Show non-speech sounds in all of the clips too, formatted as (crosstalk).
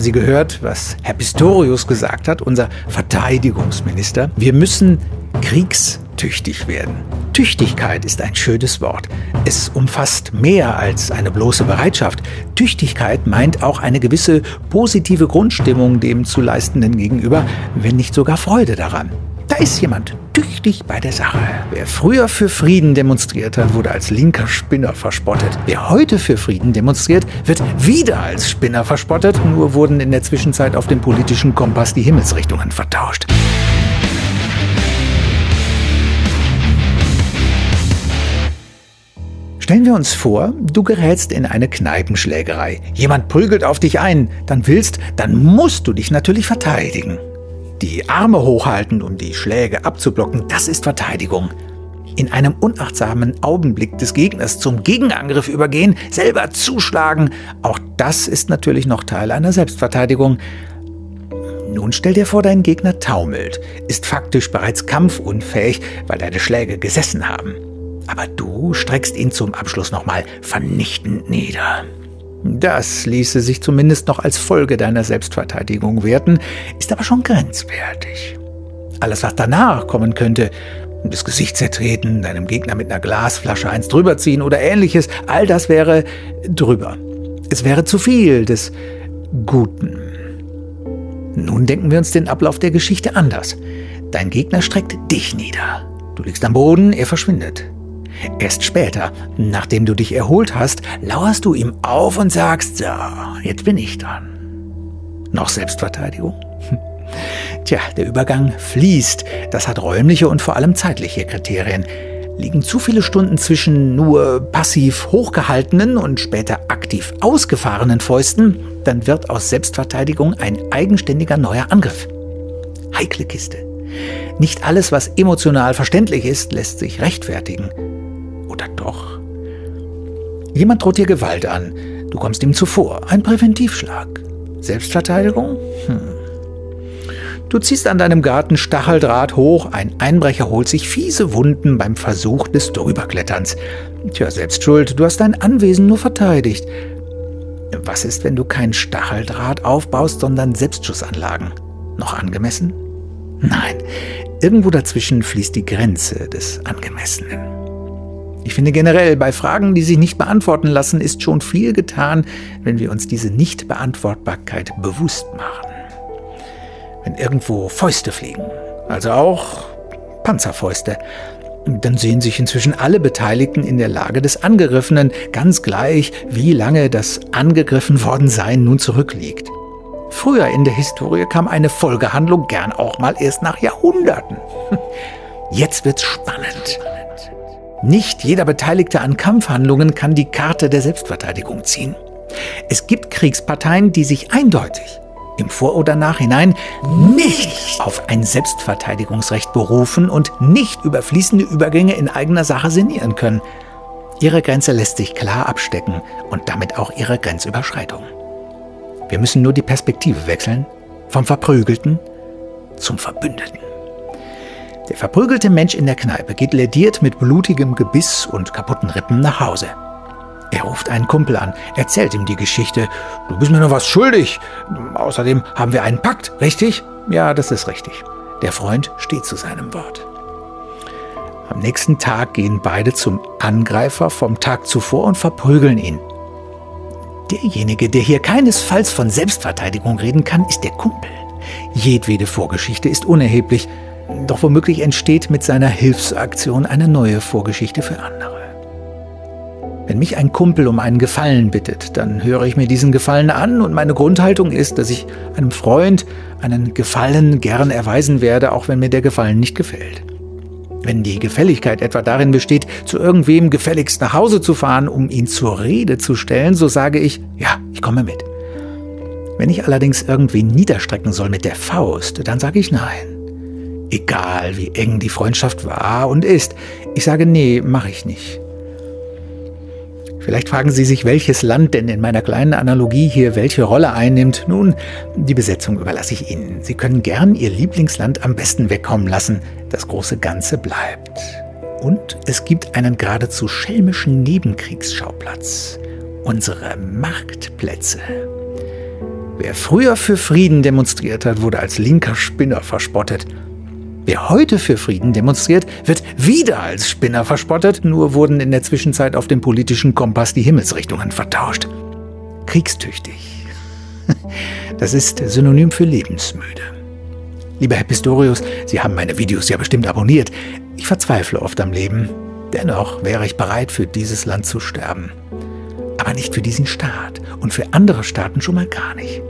Haben Sie gehört, was Herr Pistorius gesagt hat, unser Verteidigungsminister? Wir müssen kriegstüchtig werden. Tüchtigkeit ist ein schönes Wort. Es umfasst mehr als eine bloße Bereitschaft. Tüchtigkeit meint auch eine gewisse positive Grundstimmung dem zu Leistenden gegenüber, wenn nicht sogar Freude daran. Da ist jemand tüchtig bei der Sache. Wer früher für Frieden demonstriert hat, wurde als linker Spinner verspottet. Wer heute für Frieden demonstriert, wird wieder als Spinner verspottet, nur wurden in der Zwischenzeit auf dem politischen Kompass die Himmelsrichtungen vertauscht. Stellen wir uns vor, du gerätst in eine Kneipenschlägerei. Jemand prügelt auf dich ein, dann willst, dann musst du dich natürlich verteidigen. Die Arme hochhalten, um die Schläge abzublocken, das ist Verteidigung. In einem unachtsamen Augenblick des Gegners zum Gegenangriff übergehen, selber zuschlagen, auch das ist natürlich noch Teil einer Selbstverteidigung. Nun stell dir vor, dein Gegner taumelt, ist faktisch bereits kampfunfähig, weil deine Schläge gesessen haben. Aber du streckst ihn zum Abschluss nochmal vernichtend nieder. Das ließe sich zumindest noch als Folge deiner Selbstverteidigung werten, ist aber schon grenzwertig. Alles, was danach kommen könnte, das Gesicht zertreten, deinem Gegner mit einer Glasflasche eins drüberziehen oder ähnliches, all das wäre drüber. Es wäre zu viel des Guten. Nun denken wir uns den Ablauf der Geschichte anders. Dein Gegner streckt dich nieder. Du liegst am Boden, er verschwindet. Erst später, nachdem du dich erholt hast, lauerst du ihm auf und sagst, so, jetzt bin ich dran. Noch Selbstverteidigung? (laughs) Tja, der Übergang fließt. Das hat räumliche und vor allem zeitliche Kriterien. Liegen zu viele Stunden zwischen nur passiv hochgehaltenen und später aktiv ausgefahrenen Fäusten, dann wird aus Selbstverteidigung ein eigenständiger neuer Angriff. Heikle Kiste. Nicht alles, was emotional verständlich ist, lässt sich rechtfertigen. Oder doch? Jemand droht dir Gewalt an. Du kommst ihm zuvor. Ein Präventivschlag. Selbstverteidigung? Hm. Du ziehst an deinem Garten Stacheldraht hoch, ein Einbrecher holt sich fiese Wunden beim Versuch des Drüberkletterns. Tja, selbst schuld, du hast dein Anwesen nur verteidigt. Was ist, wenn du kein Stacheldraht aufbaust, sondern Selbstschussanlagen? Noch angemessen? Nein, irgendwo dazwischen fließt die Grenze des Angemessenen. Ich finde generell, bei Fragen, die sich nicht beantworten lassen, ist schon viel getan, wenn wir uns diese Nichtbeantwortbarkeit bewusst machen. Wenn irgendwo Fäuste fliegen, also auch Panzerfäuste, dann sehen sich inzwischen alle Beteiligten in der Lage des Angegriffenen, ganz gleich, wie lange das angegriffen worden sein nun zurückliegt. Früher in der Historie kam eine Folgehandlung gern auch mal erst nach Jahrhunderten. (laughs) Jetzt wird's spannend. Nicht jeder Beteiligte an Kampfhandlungen kann die Karte der Selbstverteidigung ziehen. Es gibt Kriegsparteien, die sich eindeutig im Vor- oder Nachhinein nicht auf ein Selbstverteidigungsrecht berufen und nicht über fließende Übergänge in eigener Sache sinnieren können. Ihre Grenze lässt sich klar abstecken und damit auch ihre Grenzüberschreitung. Wir müssen nur die Perspektive wechseln vom Verprügelten zum Verbündeten. Der verprügelte Mensch in der Kneipe geht lediert mit blutigem Gebiss und kaputten Rippen nach Hause. Er ruft einen Kumpel an, erzählt ihm die Geschichte. Du bist mir noch was schuldig. Außerdem haben wir einen Pakt, richtig? Ja, das ist richtig. Der Freund steht zu seinem Wort. Am nächsten Tag gehen beide zum Angreifer vom Tag zuvor und verprügeln ihn. Derjenige, der hier keinesfalls von Selbstverteidigung reden kann, ist der Kumpel. Jedwede Vorgeschichte ist unerheblich, doch womöglich entsteht mit seiner Hilfsaktion eine neue Vorgeschichte für andere. Wenn mich ein Kumpel um einen Gefallen bittet, dann höre ich mir diesen Gefallen an und meine Grundhaltung ist, dass ich einem Freund einen Gefallen gern erweisen werde, auch wenn mir der Gefallen nicht gefällt. Wenn die Gefälligkeit etwa darin besteht, zu irgendwem gefälligst nach Hause zu fahren, um ihn zur Rede zu stellen, so sage ich, ja, ich komme mit. Wenn ich allerdings irgendwie niederstrecken soll mit der Faust, dann sage ich nein. Egal wie eng die Freundschaft war und ist. Ich sage, nee, mache ich nicht. Vielleicht fragen Sie sich, welches Land denn in meiner kleinen Analogie hier welche Rolle einnimmt. Nun, die Besetzung überlasse ich Ihnen. Sie können gern Ihr Lieblingsland am besten wegkommen lassen. Das große Ganze bleibt. Und es gibt einen geradezu schelmischen Nebenkriegsschauplatz. Unsere Marktplätze. Wer früher für Frieden demonstriert hat, wurde als linker Spinner verspottet. Wer heute für Frieden demonstriert, wird wieder als Spinner verspottet, nur wurden in der Zwischenzeit auf dem politischen Kompass die Himmelsrichtungen vertauscht. Kriegstüchtig. (laughs) Das ist Synonym für lebensmüde. Lieber Herr Pistorius, Sie haben meine Videos ja bestimmt abonniert. Ich verzweifle oft am Leben. Dennoch wäre ich bereit, für dieses Land zu sterben. Aber nicht für diesen Staat und für andere Staaten schon mal gar nicht.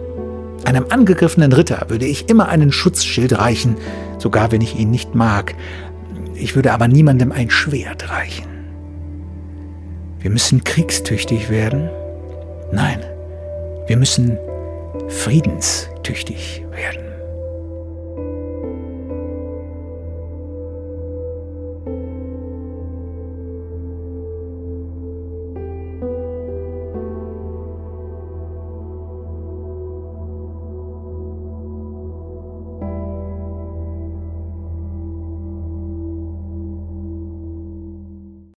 Einem angegriffenen Ritter würde ich immer einen Schutzschild reichen, sogar wenn ich ihn nicht mag. Ich würde aber niemandem ein Schwert reichen. Wir müssen kriegstüchtig werden? Nein, wir müssen friedenstüchtig werden.